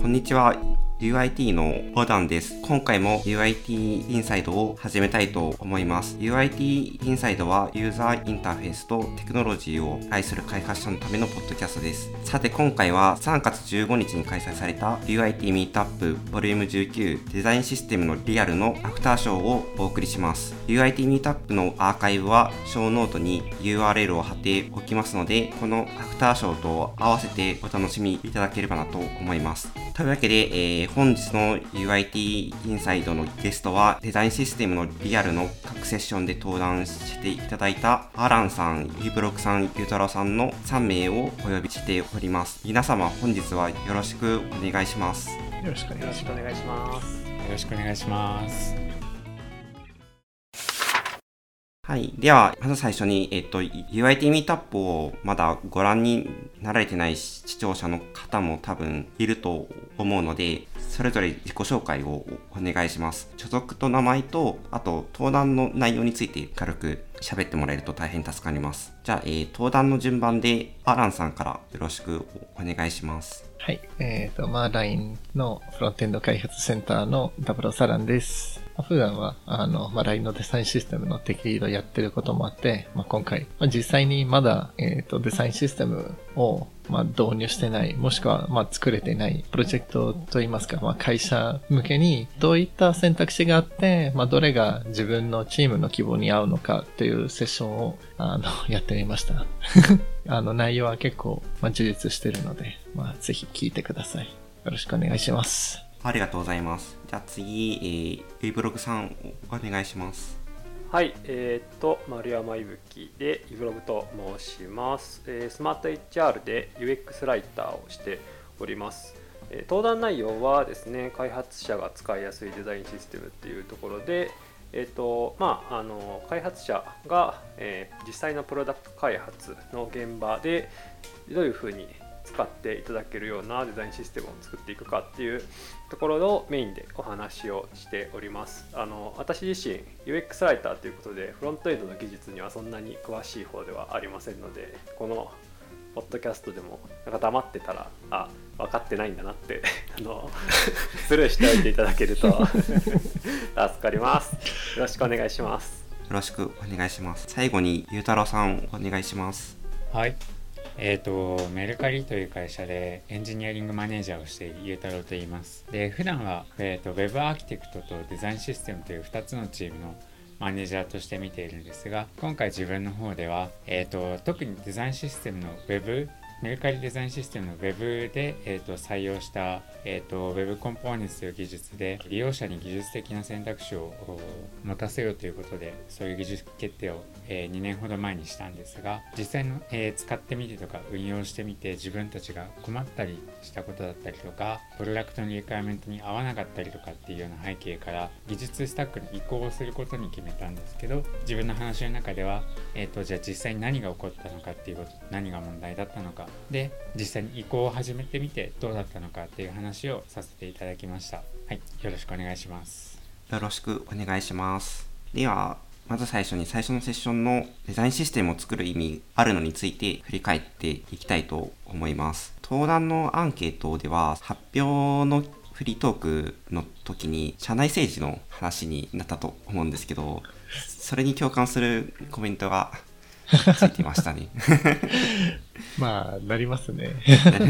こんにちは。UIT のボダンです。今回も UIT インサイドを始めたいと思います。UIT インサイドはユーザーインターフェースとテクノロジーを愛する開発者のためのポッドキャストです。さて今回は3月15日に開催された UIT Meetup Vol.19 デザインシステムのリアルのアフターショーをお送りします。UIT ミートアップのアーカイブはショーノートに URL を貼っておきますので、このアフターショーと合わせてお楽しみいただければなと思います。というわけで、えー、本日の UIT インサイドのゲストはデザインシステムのリアルの各セッションで登壇していただいたアランさん、イブロックさん、ユータロさんの3名をお呼びしております。皆様本日はよろしくお願いします。よろしくお願いします。よろしくお願いします。はい。では、まず最初に、えっと、UIT ミートアップをまだご覧になられてない視聴者の方も多分いると思うので、それぞれ自己紹介をお願いします。所属と名前と、あと、登壇の内容について軽く喋ってもらえると大変助かります。じゃあ、えー、登壇の順番で、アランさんからよろしくお願いします。はい。えっ、ー、と、まあ、LINE のフロントエンド開発センターのダブロサランです。普段は、あの、まあ、LINE のデザインシステムのテキリードやってることもあって、まあ、今回、まあ、実際にまだ、えっ、ー、と、デザインシステムを、まあ、導入してない、もしくは、ま、作れてないプロジェクトといいますか、まあ、会社向けに、どういった選択肢があって、まあ、どれが自分のチームの希望に合うのかっていうセッションを、あの、やってみました。あの、内容は結構、ま、充実してるので、まあ、ぜひ聞いてください。よろしくお願いします。ありがとうございます。じゃあ次、えー、イブログさんお願いします。はい、えー、っと、丸山いぶきでイブログと申します、えー、スマート HR で UX ライターをしております。えー、登壇内容はですね、開発者が使いやすいデザインシステムっていうところで、えーとまあ、あの開発者が、えー、実際のプロダクト開発の現場でどういうふうに使っていただけるようなデザインシステムを作っていくかっていうところをメインでお話をしております。あの私自身 UX ライターということでフロントエンドの技術にはそんなに詳しい方ではありませんのでこのポッドキャストでもなんか黙ってたらあ分かってないんだなって あの スルーしておいていただけると 助かります。よろしくお願いします。よろしくお願いします。最後にゆうたろうさんお願いします。はいえっ、ー、と、メルカリという会社でエンジニアリングマネージャーをしているゆうたろうと言います。で、普段は、えっ、ー、と、Web アーキテクトとデザインシステムという2つのチームのマネージャーとして見ているんですが、今回自分の方では、えっ、ー、と、特にデザインシステムの Web メルカリデザインシステムの Web で、えーと、採用した、えーと、Web コンポーネンツという技術で利用者に技術的な選択肢を持たせようということでそういう技術決定を、え、2年ほど前にしたんですが実際の、え、使ってみてとか運用してみて自分たちが困ったりしたことだったりとかプロダクトのリクエアメントに合わなかったりとかっていうような背景から技術スタックに移行をすることに決めたんですけど自分の話の中では、えーとじゃあ実際に何が起こったのかっていうこと何が問題だったのかで実際に移行を始めてみてどうだったのかっていう話をさせていただきました。はいよろしくお願いします。よろしくお願いします。ではまず最初に最初のセッションのデザインシステムを作る意味あるのについて振り返っていきたいと思います登壇のアンケートでは発表のフリートークの時に社内政治の話になったと思うんですけどそれに共感するコメントがついてましたね。まあ、なりますね。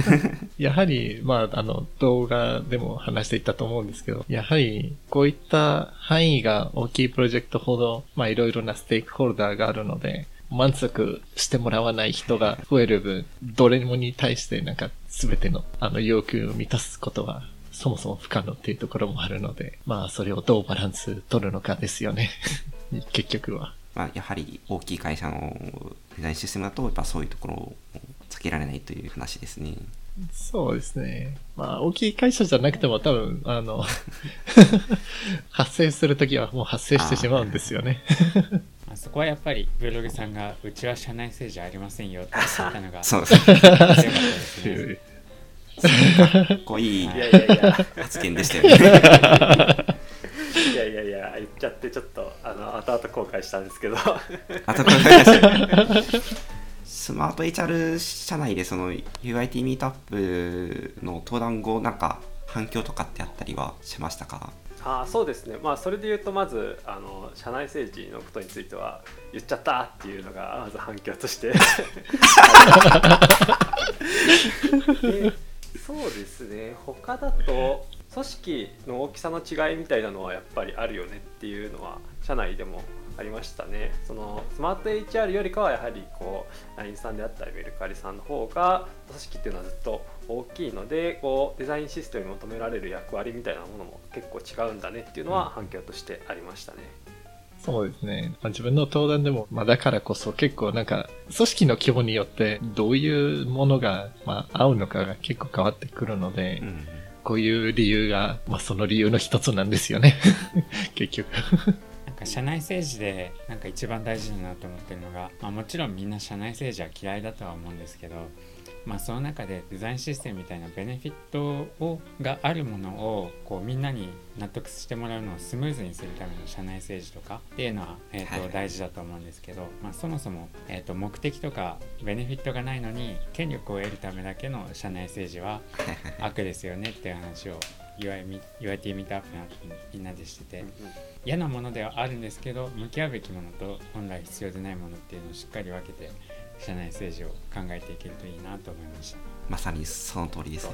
やはり、まあ、あの、動画でも話していったと思うんですけど、やはり、こういった範囲が大きいプロジェクトほど、まあ、いろいろなステークホルダーがあるので、満足してもらわない人が増える分、どれもに対してなんか全てのあの要求を満たすことはそもそも不可能っていうところもあるので、まあそれをどうバランス取るのかですよね。結局は。まあ、やはり大きい会社のデザインシステムだと、やっぱそういうところを避けられないという話ですね。そうですね。まあ、大きい会社じゃなくても多分、あの 発生するときはもう発生してしまうんですよね。あそこはやっぱりブログさんがうちは社内政治ありませんよって言ったのが そうですね。かっこいい発言でしたよね。いやいやいや言っちゃってちょっとあの後々後悔したんですけど。後々後悔した。スマート HR 社内でその UIT ミートアップの登壇後なんか反響とかってあったりはしましたか？あそうですね、まあ、それで言うとまずあの社内政治のことについては言っちゃったっていうのがまず反響として。そうですね。他だと組織の大きさの違いみたいなのはやっぱりあるよねっていうのは社内でもありましたねそのスマート HR よりかはやはりこう LINE さんであったりメルカリさんの方が組織っていうのはずっと大きいのでこうデザインシステムに求められる役割みたいなものも結構違うんだねっていうのは反響としてありましたね。そうですね。まあ、自分の登壇でも、まあだからこそ結構なんか、組織の規模によってどういうものが、まあ合うのかが結構変わってくるので、うんこういう理由が、まあその理由の一つなんですよね。結局。なんか社内政治でなんか一番大事だなと思ってるのが、まあ、もちろんみんな社内政治は嫌いだとは思うんですけど、まあ、その中でデザインシステムみたいなベネフィットをがあるものをこうみんなに納得してもらうのをスムーズにするための社内政治とかっていうのは、えーとはい大事だと思うんですけど、まあ、そもそも、えー、と目的とかベネフィットがないのに権力を得るためだけの社内政治は悪ですよねっていう話を UIT ミートアップの後にみんなでしてて。嫌なものではあるんですけど向き合うべきものと本来必要でないものっていうのをしっかり分けて社内政治を考えていけるといいなと思いました。まさにその通りです。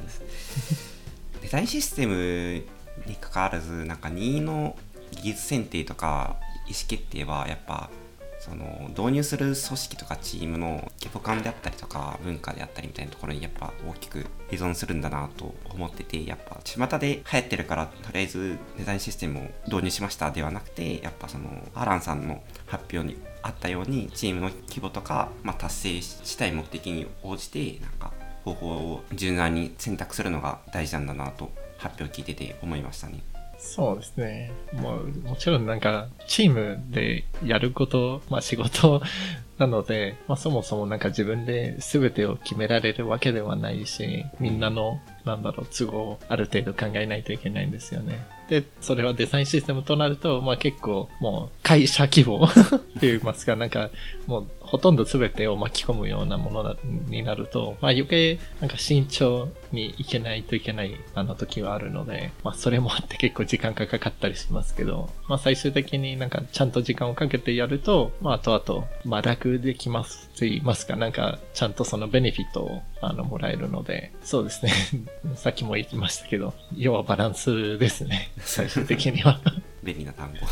デザインシステムに関わらずなんか任意の技術選定とか意思決定はやっぱその導入する組織とかチームの規模感であったりとか文化であったりみたいなところにやっぱ大きく依存するんだなと思っててやっぱ巷で流行ってるからとりあえずデザインシステムを導入しました。ではなくてやっぱそのアランさんの発表にあったようにチームの規模とか、まあ、達成したい目的に応じてなんか方法を柔軟に選択するのが大事なんだなと発表聞いてて思いましたね。そうですね。もう、もちろんなんか、チームでやること、まあ仕事 なので、まあそもそもなんか自分で全てを決められるわけではないし、みんなの、なんだろう、都合をある程度考えないといけないんですよね。で、それはデザインシステムとなると、まあ結構もう会社規模 って言いますか、なんかもうほとんど全てを巻き込むようなものだになると、まあ余計なんか慎重にいけないといけないあの時はあるので、まあそれもあって結構時間がかかったりしますけど、まあ最終的になんかちゃんと時間をかけてやると、まあ後々、まあ楽できますと言いますか、なんかちゃんとそのベネフィットをあのもらえるので、そうですね。さっきも言いましたけど、要はバランスですね。最終的には。便利な単語。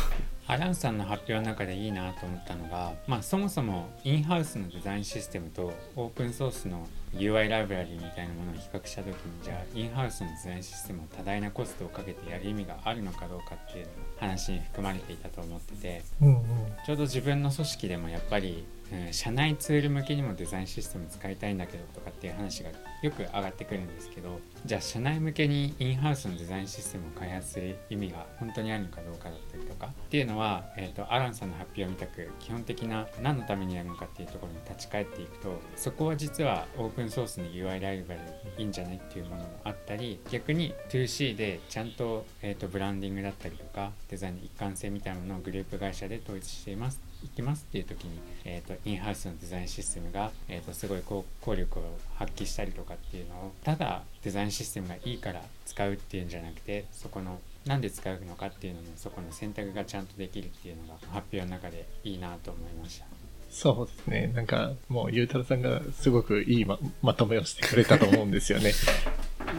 アランさんの発表の中でいいなと思ったのが、まあ、そもそもインハウスのデザインシステムとオープンソースの UI ライブラリみたいなものを比較した時にじゃあインハウスのデザインシステムを多大なコストをかけてやる意味があるのかどうかっていう話に含まれていたと思っててうんうん。ちょうど自分の組織でもやっぱり、うん、社内ツール向けにもデザインシステム使いたいんだけどとかっていう話がよく上がってくるんですけどじゃあ社内向けにインハウスのデザインシステムを開発する意味が本当にあるのかどうかだったりとかっていうのは、えー、とアランさんの発表みたく基本的な何のためにやるのかっていうところに立ち返っていくとそこは実はオープンソースの UI ライブラリいいんじゃないっていうものもあったり逆に 2C でちゃんと,、えー、とブランディングだったりとかデザインの一貫性みたいなものをグループ会社で統一しています。いきますっていう時に、えー、とインハウスのデザインシステムが、えー、とすごい効効力を発揮したりとかっていうのをただデザインシステムがいいから使うっていうんじゃなくてそこのなんで使うのかっていうののそこの選択がちゃんとできるっていうのが発表の中でいいなと思いました。そうですね。なんか、もう、ゆうたろさんがすごくいいままとめをしてくれたと思うんですよね。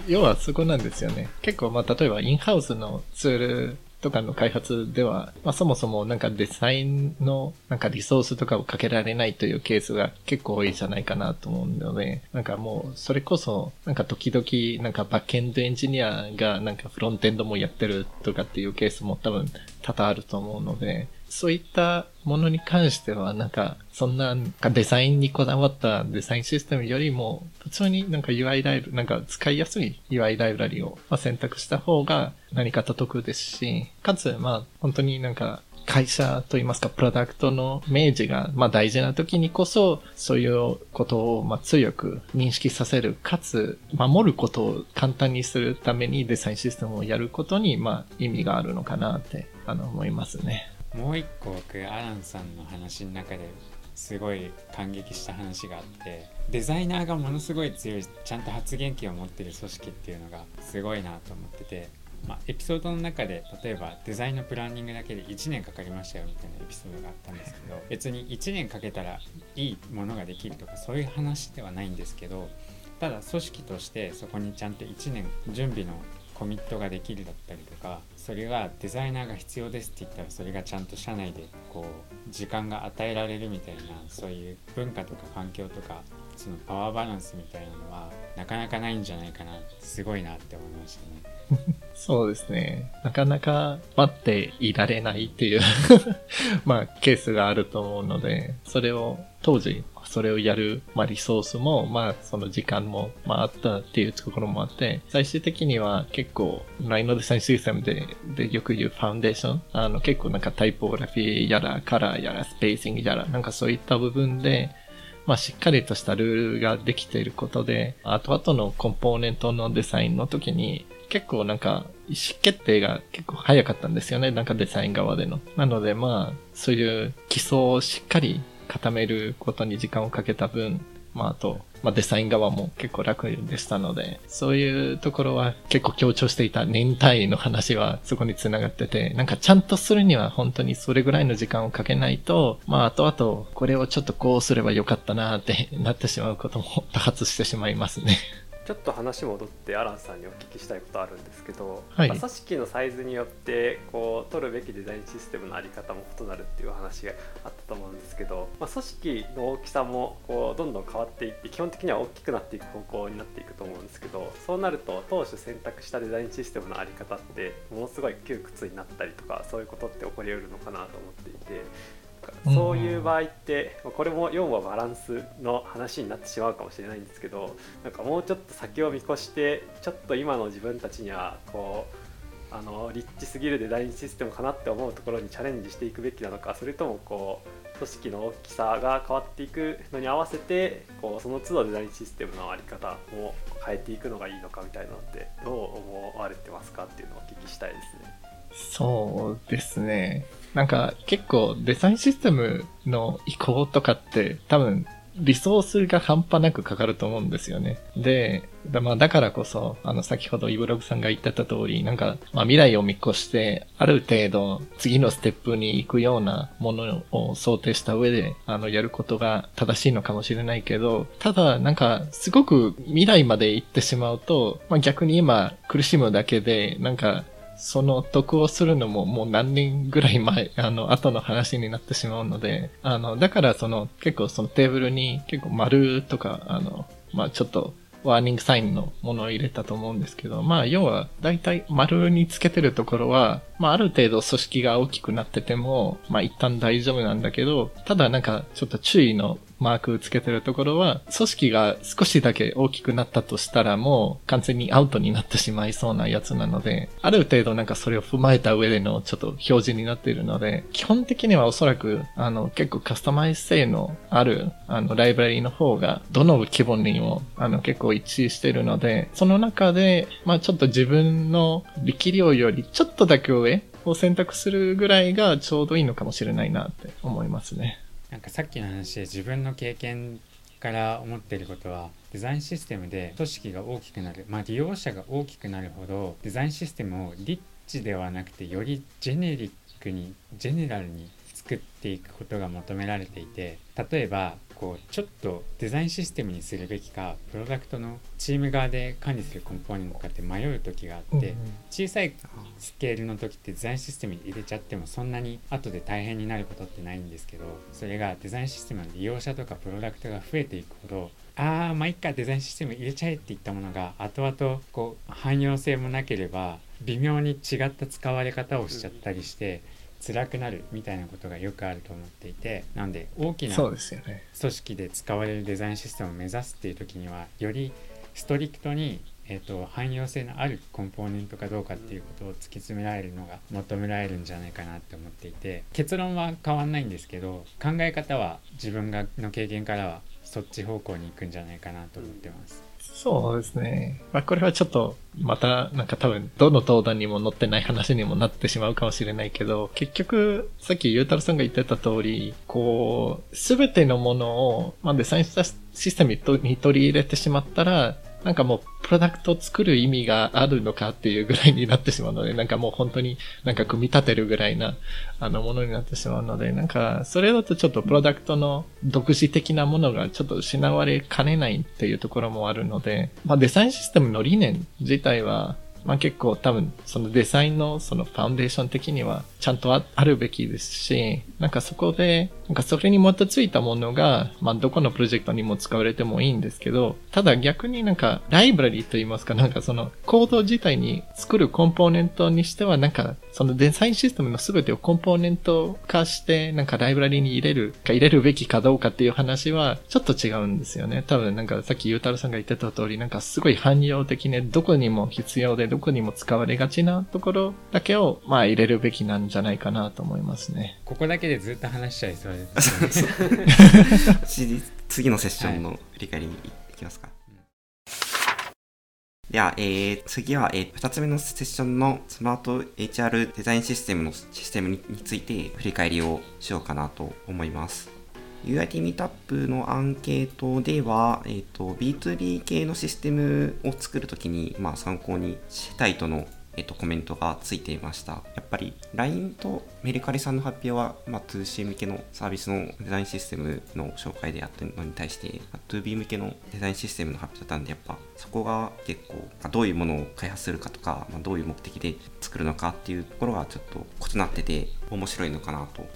要はそこなんですよね。結構、まあ、例えば、インハウスのツールとかの開発では、まあ、そもそもなんかデザインのなんかリソースとかをかけられないというケースが結構多いじゃないかなと思うので、なんかもう、それこそ、なんか時々、なんかバックエンドエンジニアがなんかフロントエンドもやってるとかっていうケースも多分多々あると思うので、そういったものに関しては、なんか、そんな、なんかデザインにこだわったデザインシステムよりも、普通になんか UI ライブ、なんか使いやすい UI ライブラリを選択した方が何かと得ですし、かつ、まあ、本当になんか、会社といいますか、プロダクトの明示が、まあ大事な時にこそ、そういうことを、まあ強く認識させる、かつ、守ることを簡単にするためにデザインシステムをやることに、まあ意味があるのかなって、あの、思いますね。もう一個僕アランさんの話の中ですごい感激した話があってデザイナーがものすごい強いちゃんと発言権を持ってる組織っていうのがすごいなと思ってて、まあ、エピソードの中で例えばデザインのプランニングだけで1年かかりましたよみたいなエピソードがあったんですけど別に1年かけたらいいものができるとかそういう話ではないんですけどただ組織としてそこにちゃんと1年準備のコミットができるだったりとかそれはデザイナーが必要ですって言ったらそれがちゃんと社内でこう時間が与えられるみたいなそういう文化とか環境とかそのパワーバランスみたいなのはなかなかないんじゃないかなすごいなって思いましたね。そうですね。なかなか待っていられないっていう まあ、ケースがあると思うので、それを当時、それをやる、まあ、リソースも、まあ、その時間も、まあ、あったっていうところもあって、最終的には結構、LINE のデザインシステムで、で、よく言うファウンデーション、あの、結構なんかタイポグラフィーやら、カラーやら、スペーシングやら、なんかそういった部分で、まあ、しっかりとしたルールができていることで、後々のコンポーネントのデザインの時に、結構なんか、意思決定が結構早かったんですよね。なんかデザイン側での。なのでまあ、そういう基礎をしっかり固めることに時間をかけた分、まああと、まあデザイン側も結構楽でしたので、そういうところは結構強調していた年単位の話はそこに繋がってて、なんかちゃんとするには本当にそれぐらいの時間をかけないと、まあ後々これをちょっとこうすればよかったなってなってしまうことも多発してしまいますね。ちょっと話戻ってアランさんにお聞きしたいことあるんですけど、はいまあ組織のサイズによってこう取るべきデザインシステムのあり方も異なるっていう話があったと思うんですけど、まあ、組織の大きさもこうどんどん変わっていって基本的には大きくなっていく方向になっていくと思うんですけどそうなると当初選択したデザインシステムのあり方ってものすごい窮屈になったりとかそういうことって起こりうるのかなと思っていて。そういう場合ってまあこれも要はバランスの話になってしまうかもしれないんですけどなんかもうちょっと先を見越してちょっと今の自分たちにはこうあのリッチすぎるデザインシステムかなって思うところにチャレンジしていくべきなのかそれともこう組織の大きさが変わっていくのに合わせてこうその都度デザインシステムの在り方も変えていくのがいいのかみたいなのってどう思われてますかっていうのをお聞きしたいですね。そうですね。なんか結構デザインシステムの移行とかって多分リソースが半端なくかかると思うんですよね。で、だまあだからこそ、あの先ほどイブログさんが言ってた通り、なんか、まあ未来を見越して、ある程度次のステップに行くようなものを想定した上で、あの、やることが正しいのかもしれないけど、ただなんか、すごく未来まで行ってしまうと、まあ逆に今苦しむだけで、なんか、その得をするのももう何年ぐらい前、あの、後の話になってしまうので、あの、だからその、結構そのテーブルに結構丸とか、あの、まあちょっと、ワーニングサインのものを入れたと思うんですけど、まあ要は大体丸につけてるところは、まあある程度組織が大きくなってても、まあ一旦大丈夫なんだけど、ただなんかちょっと注意のマークつけてるところは、組織が少しだけ大きくなったとしたらもう完全にアウトになってしまいそうなやつなので、ある程度なんかそれを踏まえた上でのちょっと表示になっているので、基本的にはおそらく、あの、結構カスタマイズ性のある、あの、ライブラリの方が、どの規模にも、あの、結構一致しているので、その中で、まあちょっと自分の力量よりちょっとだけ上を選択するぐらいがちょうどいいのかもしれないなって思いますね。なんかさっきの話で自分の経験から思っていることはデザインシステムで組織が大きくなる。まあ利用者が大きくなるほどデザインシステムをリッチではなくてよりジェネリックにジェネラルに作っていくことが求められていて例えばこうちょっとデザインシステムにするべきかプロダクトのチーム側で管理するコンポーネントかって迷う時があって、小さいスケールの時ってデザインシステムに入れちゃってもそんなに後で大変になることってないんですけどそれがデザインシステムの利用者とかプロダクトが増えていくほどああまあいっかデザインシステム入れちゃえって言ったものが後々こう汎用性もなければ微妙に違った使われ方をしちゃったりして辛くなるみたいなことがよくあると思っていてなんで大きな組。織で使われるデザインシステムを目指すっていう時にはよりストリクトにえー、と汎用性のあるコンポーネントかどうかっていうことを突き詰められるのが求められるんじゃないかなって思っていて結論は変わんないんですけど考え方は自分がの経験からはそっち方向に行くんじゃないかなと思ってます。そうですね。まあ、これはちょっと、また、なんか多分、どの登壇にも載ってない話にもなってしまうかもしれないけど、結局、さっきゆうたろさんが言ってた通り、こう、すべてのものを、まあ、デザインしたシステムに取り入れてしまったら、なんかもう、プロダクトを作る意味があるのかっていうぐらいになってしまうので、なんかもう本当になんか組み立てるぐらいな、あの、ものになってしまうので、なんか、それだとちょっとプロダクトの独自的なものがちょっと失われかねないっていうところもあるので、まあデザインシステムの理念自体は、まあ結構多分そのデザインのそのファウンデーション的にはちゃんとあるべきですし、なんかそこで、なんかそれに基づいたものが、まあどこのプロジェクトにも使われてもいいんですけど、ただ逆になんかライブラリと言いますか、なんかそのコード自体に作るコンポーネントにしてはなんかそのデザインシステムの全てをコンポーネント化してなんかライブラリに入れるか入れるべきかどうかっていう話はちょっと違うんですよね。多分なんかさっきゆうたろさんが言ってた通りなんかすごい汎用的ね、どこにも必要でどこにも使われがちなところだけをまあ入れるべきなんじゃないかなと思いますね。ここだけでずっと話しちゃいそうです、次のセッションの振り返りにいきますか。では、えー、次は、えー、2つ目のセッションのスマート HR デザインシステムのシステムについて振り返りをしようかなと思います。UIT ミートアップのアンケートでは、えーと、B2B 系のシステムを作るときに、まあ、参考にしたいとのえっと、コメントがついていました。やっぱり LINE とメルカリさんの発表は、まあ、2C 向けのサービスのデザインシステムの紹介であったのに対して、2B 向けのデザインシステムの発表だったんで、やっぱそこが結構、どういうものを開発するかとか、まあ、どういう目的で作るのかっていうところがちょっと異なってて面白いのかなと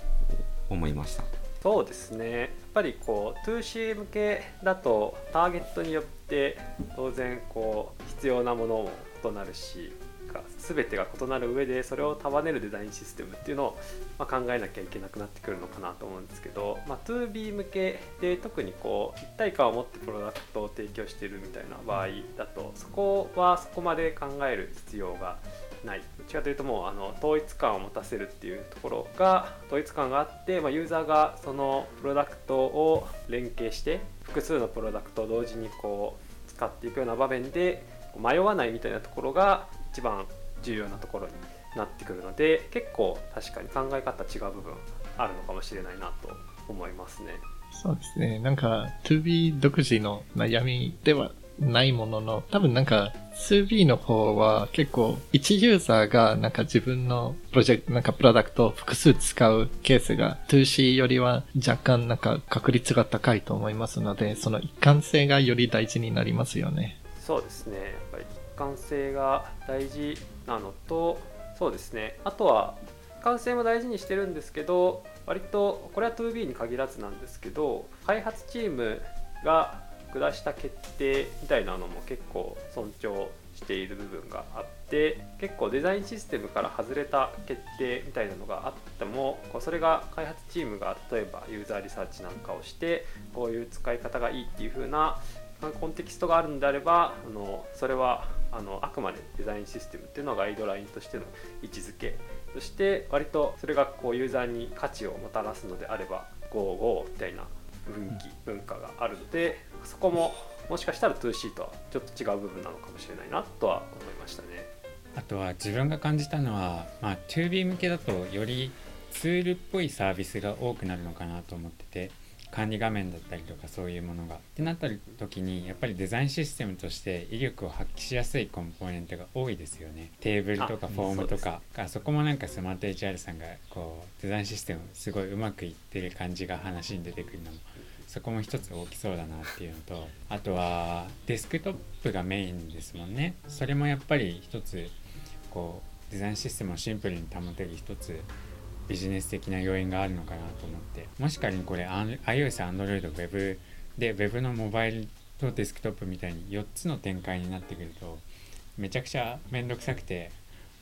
思いました。そうですねやっぱりこう 2C 向けだとターゲットによって当然こう必要なものも異なるしか全てが異なる上でそれを束ねるデザインシステムっていうのを、ま考えなきゃいけなくなってくるのかなと思うんですけど、まあ、2B 向けで特にこう一体感を持ってプロダクトを提供しているみたいな場合だとそこはそこまで考える必要がない。どっちかというともうあの統一感を持たせるっていうところが統一感があって、まあ、ユーザーがそのプロダクトを連携して複数のプロダクトを同時にこう使っていくような場面で迷わないみたいなところが一番重要なところになってくるので結構確かに考え方違う部分あるのかもしれないなと思いますね。そうですね。なんか 2B 独自の悩みではないものの、多分なんか 2B の方は結構1ユーザーがなんか自分のプロジェクト、なんかプロダクトを複数使うケースが 2C よりは若干なんか確率が高いと思いますので、その一貫性がより大事になりますよね。そうですね。やっぱり貫性が大事なのと、そうですね。あとは一貫性も大事にしてるんですけど、割とこれは 2B に限らずなんですけど、開発チームが下した決定みたいなのも結構尊重している部分があって結構デザインシステムから外れた決定みたいなのがあってもそれが開発チームが例えばユーザーリサーチなんかをしてこういう使い方がいいっていう風なコンテキストがあるんであればあのそれはあのあくまでデザインシステムっていうのはガイドラインとしての位置づけそして割とそれがこうユーザーに価値をもたらすのであれば GoGo みたいな雰囲気文化があるのでそこももしかしたら 2C とはちょっと違う部分なのかもしれないなとは思いましたね。あとは自分が感じたのは、まあ、2B 向けだとよりツールっぽいサービスが多くなるのかなと思ってて管理画面だったりとかそういうものが。ってなった時にやっぱりデザインシステムとして威力を発揮しやすいコンポーネントが多いですよね。テーブルとかフォームとかあそこもなんかスマート HR さんがこうデザインシステムすごいうまくいってる感じが話に出てくるのもそこも一つ大きそうだなっていうのとあとはデスクトップがメインですもんねそれもやっぱり一つこうデザインシステムをシンプルに保てる一つビジネス的な要因があるのかなと思って。もし仮にこれ iOS、Android、Web で Web のモバイルとデスクトップみたいに4つの展開になってくるとめちゃくちゃ面倒くさくて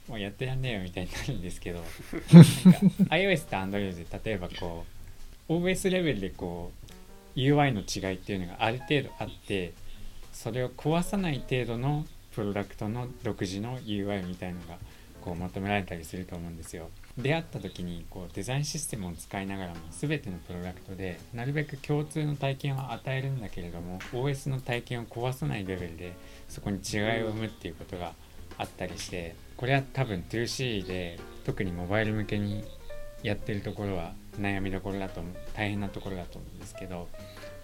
もうやってらんねえよみたいになるんですけどなんか iOS と Android で例えばこう OS レベルでこう UI の違いっていうのがある程度あってそれを壊さない程度のプロダクトの独自の UI みたいのがこう求められたりすると思うんですよ。出会った時にこうデザインシステムを使いながらも全てのプロダクトでなるべく共通の体験を与えるんだけれども OS の体験を壊さないレベルでそこに違いを生むっていうことがあったりしてこれは多分 2C で特にモバイル向けにやってるところは悩みどころだと大変なところだと思うんですけど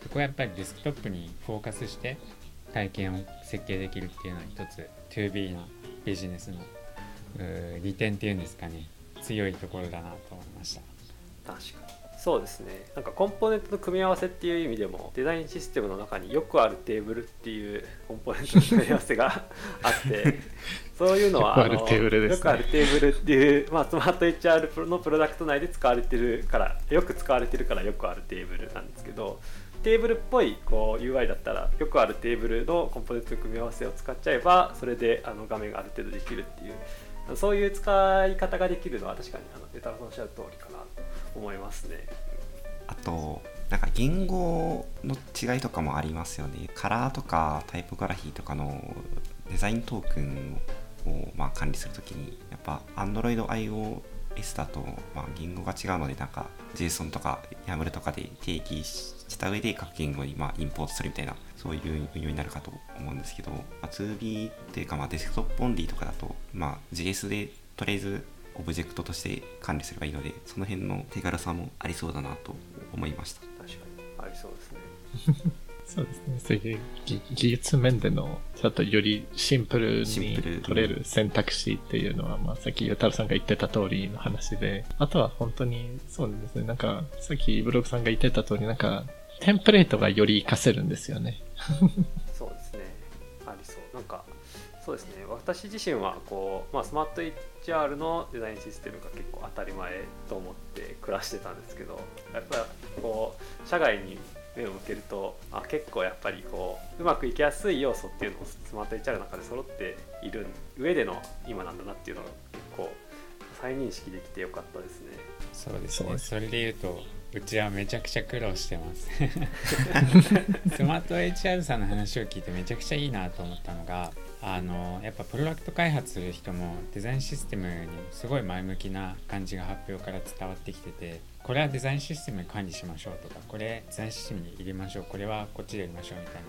そこはやっぱりデスクトップにフォーカスして体験を設計できるっていうのは一つ 2B のビジネスの利点っていうんですかね。強いところだなと思いました。確かに。そうですね。なんかコンポーネントの組み合わせっていう意味でもデザインシステムの中によくあるテーブルっていうコンポーネントの組み合わせが あってそういうのはよくあるテーブルです、ね、よくあるテーブルっていう、まあ、スマート HR のプロダクト内で使われてるからよく使われてるからよくあるテーブルなんですけどテーブルっぽいこう UI だったらよくあるテーブルのコンポーネントの組み合わせを使っちゃえばそれであの画面がある程度できるっていうそういう使い方ができるのは確かにあのデタロさんおっしゃる通りかなと思いますね。あとなんか言語の違いとかもありますよねカラーとかタイポグラフィーとかのデザイントークンをま管理するときにやっぱ Android iOS だとま言語が違うのでなんか JSON とか YAML とかで定義した上で各言語にまインポートするみたいなそういう運用になるかと思うんですけど、まあ、 toB というかまあデスクトップオンリーとかだとまあ JS でとりあえずオブジェクトとして管理すればいいのでその辺の手軽さもありそうだなと思いました確かにありそうですね そうですね。そういう技術面での、ちょっとよりシンプルに取れる選択肢っていうのは、まあさっきゆたるさんが言ってた通りの話で、あとは本当に、そうですね。なんか、さっきブログさんが言ってた通り、なんか、テンプレートがより活かせるんですよね。そうですね。ありそう。なんか、そうですね。私自身は、こう、まあ、スマート HR のデザインシステムが結構当たり前と思って暮らしてたんですけど、やっぱこう、社外に目を向けるとあ結構やっぱりこううまくいきやすい要素っていうのもスマート HR の中で揃っている上での今なんだなっていうのが結構再認識できてよかったですねそうですねそれで言うとうちはめちゃくちゃ苦労してます。スマート HR さんの話を聞いてめちゃくちゃいいなと思ったのがあのやっぱプロダクト開発する人もデザインシステムにすごい前向きな感じが発表から伝わってきててこれはデザインシステムに管理しましょうとかこれデザインシステムに入れましょうこれはこっちでやりましょうみたいな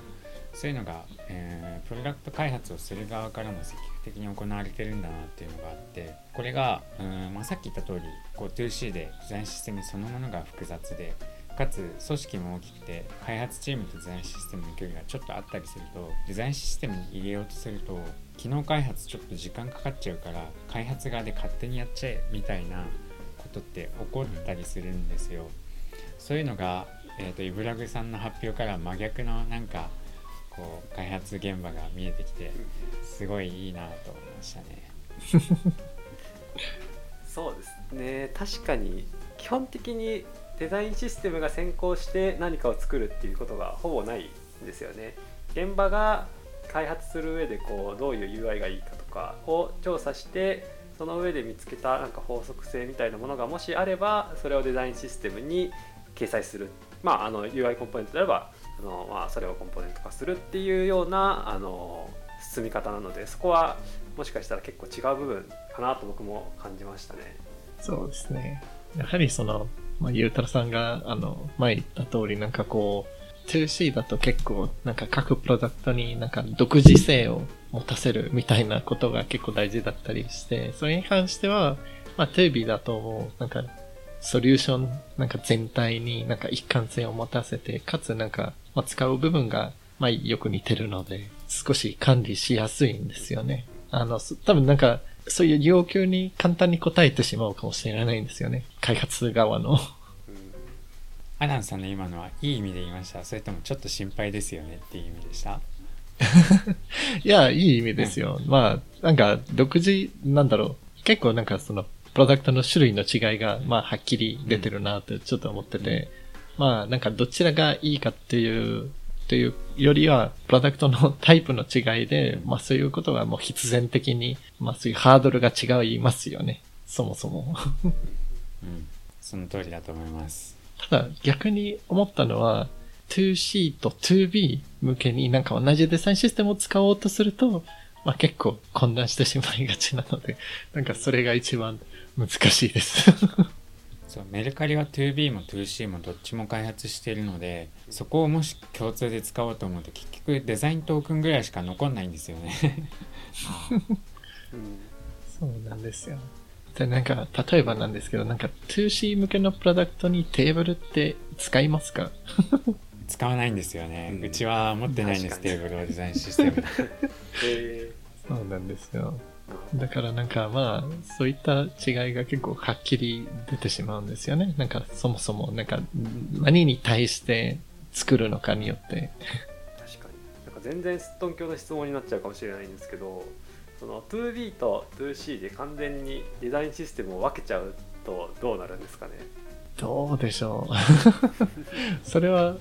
そういうのが、えー、プロダクト開発をする側からも積極的に行われてるんだなっていうのがあってこれがうん、まあ、さっき言った通りこう 2C でデザインシステムそのものが複雑でかつ組織も大きくて開発チームとデザインシステムの距離がちょっとあったりするとデザインシステムに入れようとすると機能開発ちょっと時間かかっちゃうから開発側で勝手にやっちゃえみたいなことって起こったりするんですよ。そういうのが、えーと、イブラグさんの発表から真逆のなんかこう開発現場が見えてきてすごいいいなと思いましたね。そうですね確かに基本的にデザインシステムが先行して何かを作るっていうことがほぼないんですよね。現場が開発する上でこうどういう UI がいいかとかを調査してその上で見つけたなんか法則性みたいなものがもしあればそれをデザインシステムに掲載する、まあ、あの UI コンポーネントであればあの、まあ、それをコンポーネント化するっていうようなあの進み方なのでそこはもしかしたら結構違う部分かなと僕も感じましたね。そうですねやはりその、まあ、ゆうたらさんがあの前言った通りなんかこう 2C だと結構なんか各プロダクトになんか独自性を持たせるみたいなことが結構大事だったりして、それに関しては、まあ 2B だともうなんかソリューションなんか全体になんか一貫性を持たせて、かつなんか、まあ、使う部分がまあよく似てるので、少し管理しやすいんですよね。あの、多分なんか、そういう要求に簡単に応えてしまうかもしれないんですよね。開発側のアランさんの今のはいい意味で言いましたそれともちょっと心配ですよねっていう意味でした？いや、いい意味ですよ。まあ、なんか、独自、なんだろう。結構なんかその、プロダクトの種類の違いが、まあ、はっきり出てるなってちょっと思ってて、うん、まあ、なんかどちらがいいかっていう、というよりは、プロダクトのタイプの違いで、まあそういうことはもう必然的に、まあそういうハードルが違いますよね。そもそも。うん。その通りだと思います。ただ逆に思ったのは、2C と 2B 向けになんか同じデザインシステムを使おうとすると、まあ結構混乱してしまいがちなので、なんかそれが一番難しいです。そうメルカリは 2B も 2C もどっちも開発しているのでそこをもし共通で使おうと思うと結局デザイントークンぐらいしか残んないんですよね。う んそうなんですよ。で、なんか、例えばなんですけど、なんか 2C 向けのプロダクトにテーブルって使いますか？使わないんですよね、ううんちは持ってないんです。テーブルをデザインシステムえ そうなんですよ。ーだからなんかまあ、そういった違いが結構はっきり出てしまうんですよね。なんかそもそも、なんか何に対して作るのかによって。確かになんか全然すっとんきょうな質問になっちゃうかもしれないんですけどその 2B と 2C で完全にデザインシステムを分けちゃうとどうなるんですかね？どうでしょう。それは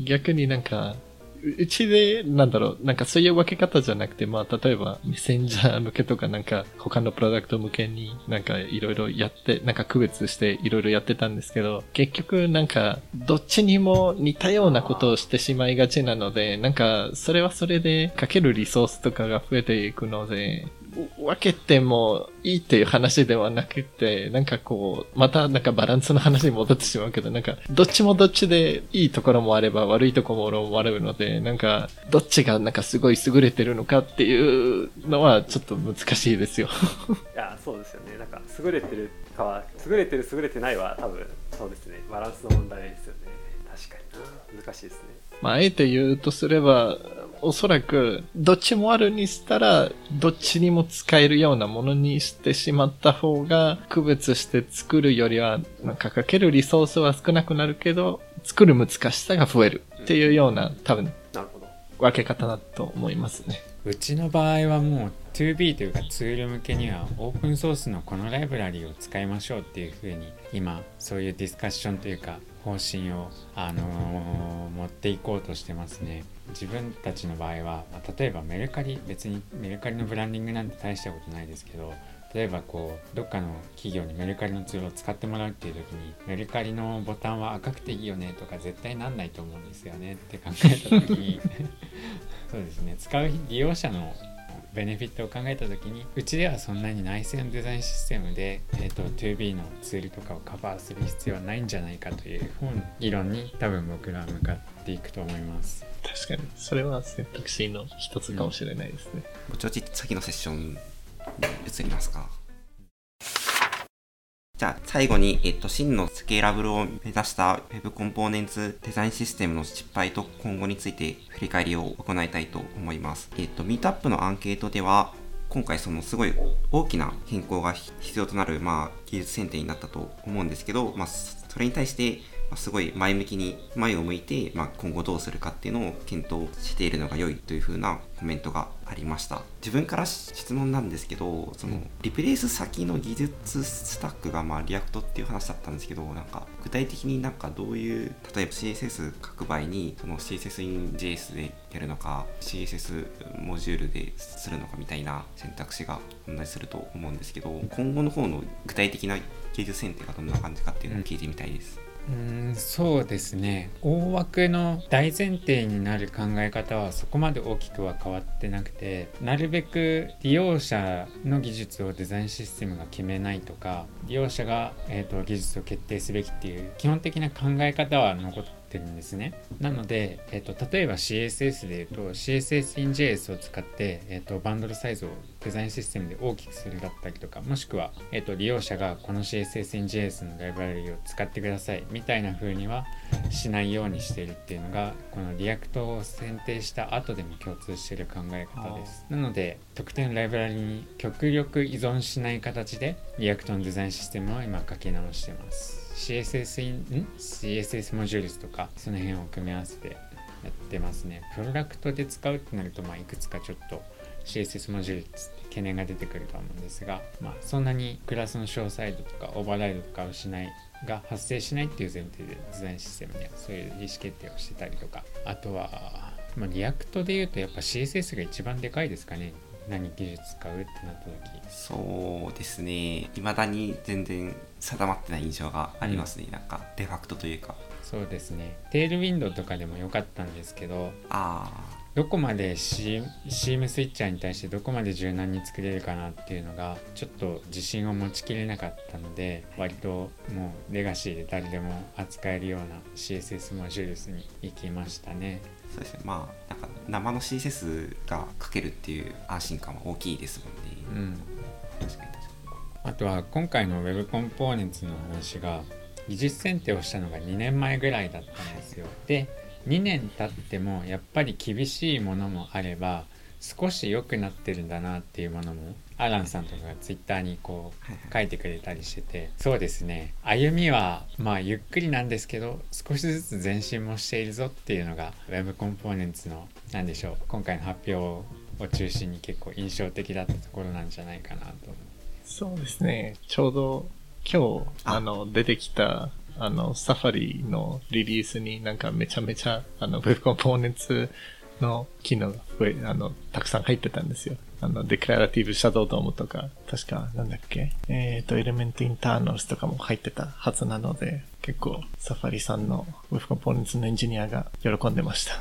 逆になんか、うちで、なんだろう、なんかそういう分け方じゃなくて、まあ、例えば、メッセンジャー向けとか、なんか、他のプロダクト向けに、なんか、いろいろやって、なんか区別して、いろいろやってたんですけど、結局、なんか、どっちにも似たようなことをしてしまいがちなので、なんか、それはそれで、かけるリソースとかが増えていくので、分けてもいいっていう話ではなくて、なんかこう、またなんかバランスの話に戻ってしまうけど、なんか、どっちもどっちでいいところもあれば悪いところもあるので、なんか、どっちがなんかすごい優れてるのかっていうのはちょっと難しいですよ。いやそうですよね。なんか優れてるかは優れてる優れてないは多分そうですね。バランスの問題ですよね。確かにな。難しいですね。まあ、あえて言うとすれば、おそらく、どっちもあるにしたら、どっちにも使えるようなものにしてしまった方が、区別して作るよりは、なんかかけるリソースは少なくなるけど、作る難しさが増えるっていうような、多分、なるほど分け方だと思いますね。うちの場合はもう 2B というかツール向けにはオープンソースのこのライブラリを使いましょうっていうふうに今そういうディスカッションというか方針を、あのー持っていこうとしてますね。自分たちの場合はまあ例えばメルカリ別にメルカリのブランディングなんて大したことないですけど例えばこうどっかの企業にメルカリのツールを使ってもらうっていう時にメルカリのボタンは赤くていいよねとか絶対なんないと思うんですよねって考えた時に そうですね。使う利用者のベネフィットを考えた時にうちではそんなに内製のデザインシステムで、えー、と 2B のツールとかをカバーする必要はないんじゃないかという議論に多分僕らは向かっていくと思います。確かに、それは選択肢の一つかもしれないですね。ぼちぼち次のセッションに移りますか？じゃあ最後に、えっと、真のスケーラブルを目指した Web コンポーネンツデザインシステムの失敗と今後について振り返りを行いたいと思います。えっと、ミートアップのアンケートでは、今回そのすごい大きな変更が必要となる、まあ、技術選定になったと思うんですけど、まあ、それに対して、ますごい前向きに前を向いて、まあ、今後どうするかっていうのを検討しているのが良いというふうなコメントがありました。自分から質問なんですけどそのリプレイス先の技術スタックがまあ React っていう話だったんですけどなんか具体的になんかどういう例えば CSS 書く場合にその CSS in JS でやるのか CSS モジュールでするのかみたいな選択肢が存在すると思うんですけど今後の方の具体的な技術選定がどんな感じかっていうのを聞いてみたいです、うんそうですね。大枠の大前提になる考え方はそこまで大きくは変わってなくてなるべく利用者の技術をデザインシステムが決めないとか利用者が、えー、と技術を決定すべきっていう基本的な考え方は残ってるんですね。なので、えー、と例えば CSS で言うと CSS in JS を使って、えー、とバンドルサイズをデザインシステムで大きくするだったりとかもしくは、えー、と利用者がこの CSS in JS のライブラリを使ってくださいみたいな風にはしないようにしているっていうのがこの React を選定した後でも共通している考え方です。なので特定のライブラリに極力依存しない形で React のデザインシステムを今書き直してます CSS ん？CSS モジュールとかその辺を組み合わせてやってますね。プロダクトで使うってなるとまあいくつかちょっと CSS モジュールっつって懸念が出てくると思うんですが、まあ、そんなにクラスの詳細度とかオーバーライドとかをしないが発生しないっていう前提でデザインシステムにはそういう意思決定をしてたりとかあとは、まあ、 React で言うとやっぱ CSS が一番でかいですかね。何技術使うってなった時。そうですね。未だに全然定まってない印象がありますね、なんかデファクトというか。そうですね。テールウィンドウとかでも良かったんですけどあどこまでシームスイッチャーに対してどこまで柔軟に作れるかなっていうのがちょっと自信を持ちきれなかったので割ともうレガシーで誰でも扱えるような CSS モジュールスに行きましたね。そうですね。まあなんか生の CSS が書けるっていう安心感は大きいですもんね、うん、確かにあとは今回の Web コンポーネンツの話が技術選定をしたのが2年前ぐらいだったんですよ。で2年経ってもやっぱり厳しいものもあれば少し良くなってるんだなっていうものもアランさんとかがツイッターにこう書いてくれたりしててそうですね。歩みはまあゆっくりなんですけど少しずつ前進もしているぞっていうのが Web コンポーネンツの何でしょう今回の発表を中心に結構印象的だったところなんじゃないかなとそうですねちょうど今日あの出てきたあの、サファリのリリースになんかめちゃめちゃ、あの、Web コンポーネンツの機能があの、たくさん入ってたんですよ。あの、デクララティブシャドウドームとか、確か、なんだっけ？えっ、ー、と、エレメントインターナルスとかも入ってたはずなので、結構、サファリさんの Web コンポーネンツのエンジニアが喜んでました。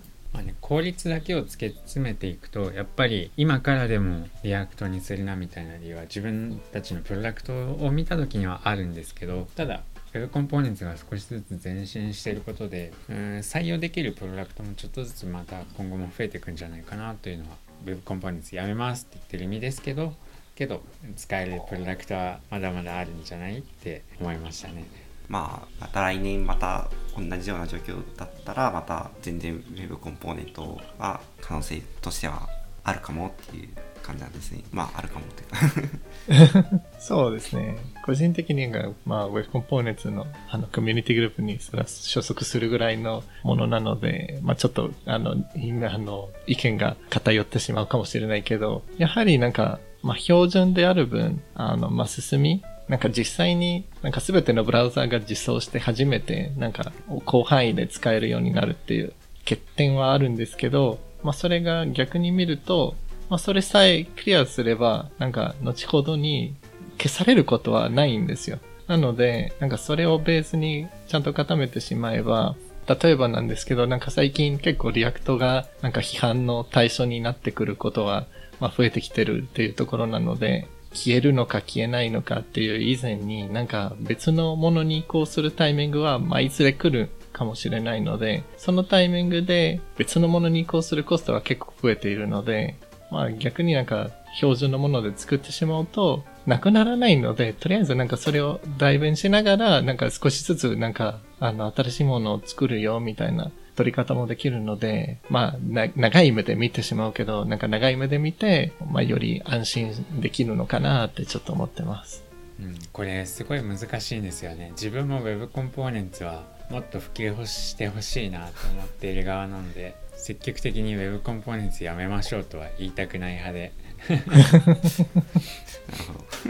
まあね、効率だけを突き詰めていくとやっぱり今からでも React にするなみたいな理由は自分たちのプロダクトを見た時にはあるんですけどただ Web コンポーネンツが少しずつ前進していることでうん採用できるプロダクトもちょっとずつまた今後も増えていくんじゃないかなというのは Web コンポーネンツやめますって言ってる意味ですけどけど使えるプロダクトはまだまだあるんじゃないって思いましたね。まあ、また来年また同じような状況だったらまた全然 Web コンポーネントは可能性としてはあるかもっていう感じなんですね。まあ、あるかもっていうか そうですね。個人的には、まあ、Web コンポーネンツの、あの、コミュニティグループに所属するぐらいのものなので、まあ、ちょっと、あの、今、あの、意見が偏ってしまうかもしれないけど、やはりなんか、まあ、標準である分、あの、まあ、進み、なんか実際になんか全てのブラウザーが実装して初めてなんか広範囲で使えるようになるっていう欠点はあるんですけど、まあそれが逆に見ると、まあ、それさえクリアすれば、なんか、後ほどに消されることはないんですよ。なので、なんかそれをベースにちゃんと固めてしまえば、例えばなんですけど、なんか最近結構 React がなんか批判の対象になってくることは、まあ増えてきてるっていうところなので、消えるのか消えないのかっていう以前になんか別のものに移行するタイミングは、まあいずれ来るかもしれないので、そのタイミングで別のものに移行するコストは結構増えているので、まあ逆になんか標準のもので作ってしまうと、なくならないので、とりあえずなんかそれを代弁しながら、なんか少しずつなんか、あの、新しいものを作るよ、みたいな取り方もできるので、まあ、長い目で見てしまうけど、なんか長い目で見て、まあ、より安心できるのかなってちょっと思ってます。うん、これすごい難しいんですよね。自分も Web コンポーネンツはもっと普及してほしいなと思っている側なので、積極的に Web コンポーネンツやめましょうとは言いたくない派で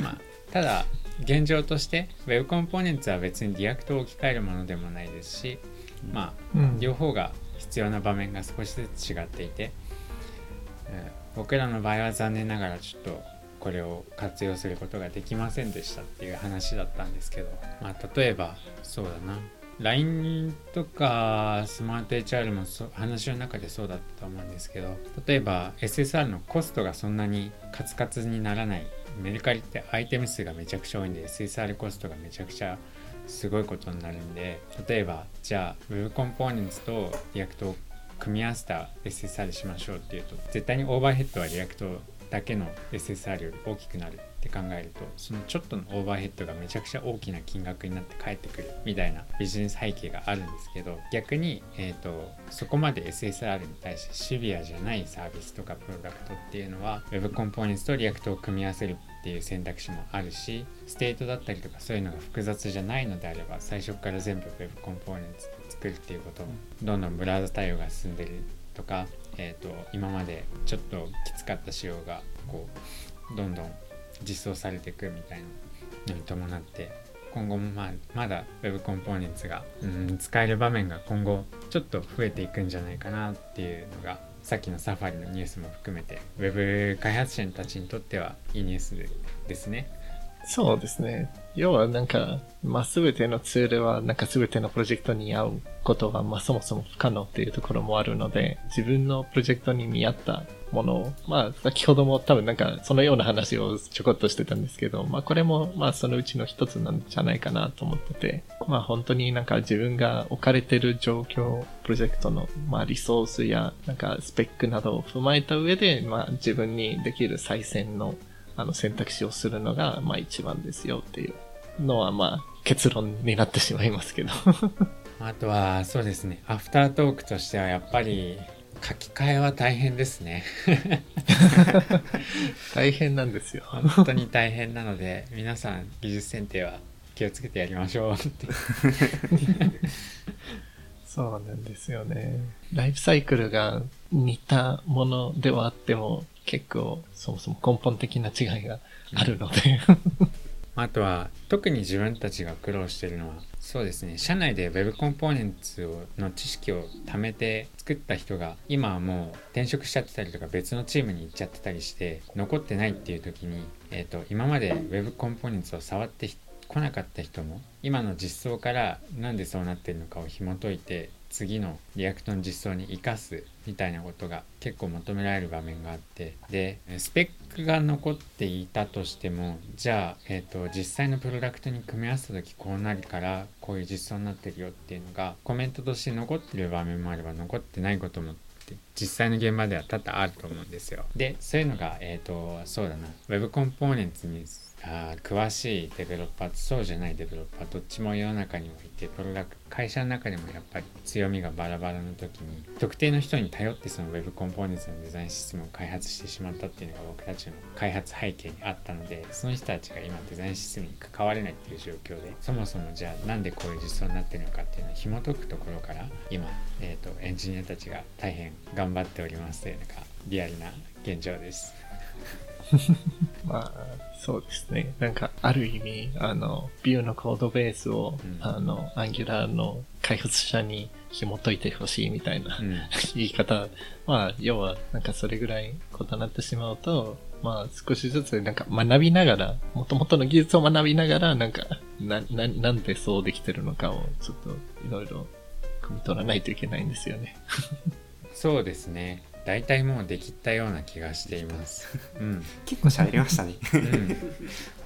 まあ、ただ現状として Web コンポーネンツは別にリアクトを置き換えるものでもないですしまあ、うん、両方が必要な場面が少しずつ違っていて、僕らの場合は残念ながらちょっとこれを活用することができませんでしたっていう話だったんですけど、まあ、例えばそうだな。LINE とかスマート HR も話の中でそうだったと思うんですけど例えば SSR のコストがそんなにカツカツにならないメルカリってアイテム数がめちゃくちゃ多いんで SSR コストがめちゃくちゃすごいことになるんで例えばじゃあ Web Components と React を組み合わせた SSR しましょうっていうと絶対にオーバーヘッドは React だけの SSR より大きくなる。って考えるとそのちょっとのオーバーヘッドがめちゃくちゃ大きな金額になって返ってくるみたいなビジネス背景があるんですけど逆に、えーと、そこまで SSR に対してシビアじゃないサービスとかプロダクトっていうのは Web コンポーネンツとリアクトを組み合わせるっていう選択肢もあるしステートだったりとかそういうのが複雑じゃないのであれば最初から全部 Web コンポーネンツ作るっていうこともどんどんブラウザ対応が進んでるとか、えーと今までちょっときつかった仕様がこうどんどん実装されていくみたいなのに伴って今後もまあまだ Web コンポーネンツが、うん、使える場面が今後ちょっと増えていくんじゃないかなっていうのがさっきのサファリのニュースも含めて Web 開発者たちにとってはいいニュースですね。そうですね。要はなんか、まあ、すべてのツールは、なんかすべてのプロジェクトに合うことは、まあ、そもそも不可能っていうところもあるので、自分のプロジェクトに見合ったものを、まあ、先ほども多分なんか、そのような話をちょこっとしてたんですけど、まあ、これも、まあ、そのうちの一つなんじゃないかなと思ってて、まあ、本当になんか自分が置かれてる状況、プロジェクトの、まあ、リソースや、なんか、スペックなどを踏まえた上で、まあ、自分にできる再選の、あの、選択肢をするのが、まあ、一番ですよっていうのは、まあ、結論になってしまいますけど。あとはそうですねアフタートークとしてはやっぱり書き換えは大変ですね 大変なんですよ。本当に大変なので皆さん技術選定は気をつけてやりましょうって そうなんですよね。ライフサイクルが似たものではあっても、結構そもそも根本的な違いがあるので、あとは特に自分たちが苦労してるのはそうですね社内で Web コンポーネンツをの知識を貯めて作った人が今はもう転職しちゃってたりとか別のチームに行っちゃってたりして残ってないっていう時に、えー、と今まで Web コンポーネンツを触ってこなかった人も今の実装からなんでそうなってるのかを紐解いて次の React の実装に生かすみたいなことが結構求められる場面があってでスペックが残っていたとしてもじゃあ、えーと、実際のプロダクトに組み合わせた時こうなるからこういう実装になってるよっていうのがコメントとして残ってる場面もあれば残ってないことも実際の現場では多々あると思うんですよ。でそういうのが、えっ、ー、とそうだな Web コンポーネンツにあ詳しいデベロッパーとそうじゃないデベロッパーどっちも世の中にもいてプロダク会社の中でもやっぱり強みがバラバラの時に特定の人に頼ってその Web コンポーネンツのデザインシステムを開発してしまったっていうのが僕たちの開発背景にあったのでその人たちが今デザインシステムに関われないっていう状況でそもそもじゃあなんでこういう実装になってるのかっていうのを紐解くところから今、えーと、とエンジニアたちが大変頑張っておりますというのがリアルな現状です。まあ、そうですね。なんか、ある意味、あの、ビューのコードベースを、うん、あの、アンギュラーの開発者に紐解いてほしいみたいな、うん、言い方。まあ、要は、なんかそれぐらい異なってしまうと、まあ、少しずつなんか学びながら、もともとの技術を学びながら、なんか、な、な、なんでそうできてるのかを、ちょっと、いろいろ、汲み取らないといけないんですよね。そうですね。大体もうできたような気がしています。うん、結構喋りましたね。うん、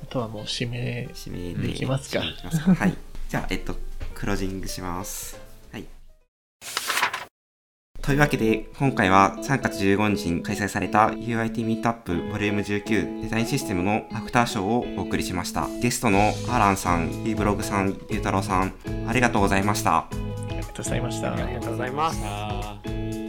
あとはもう指名指名でいきますか。はい。じゃあ、えっと、クロージングします。はい。というわけで、今回は3月15日に開催された UIT ミートアップ Vol.19 デザインシステムのアクター賞をお送りしました。ゲストのアランさん、ーブログさん、ゆうたろうさん、ありがとうございました。ありがとうございました。ありがとうございます。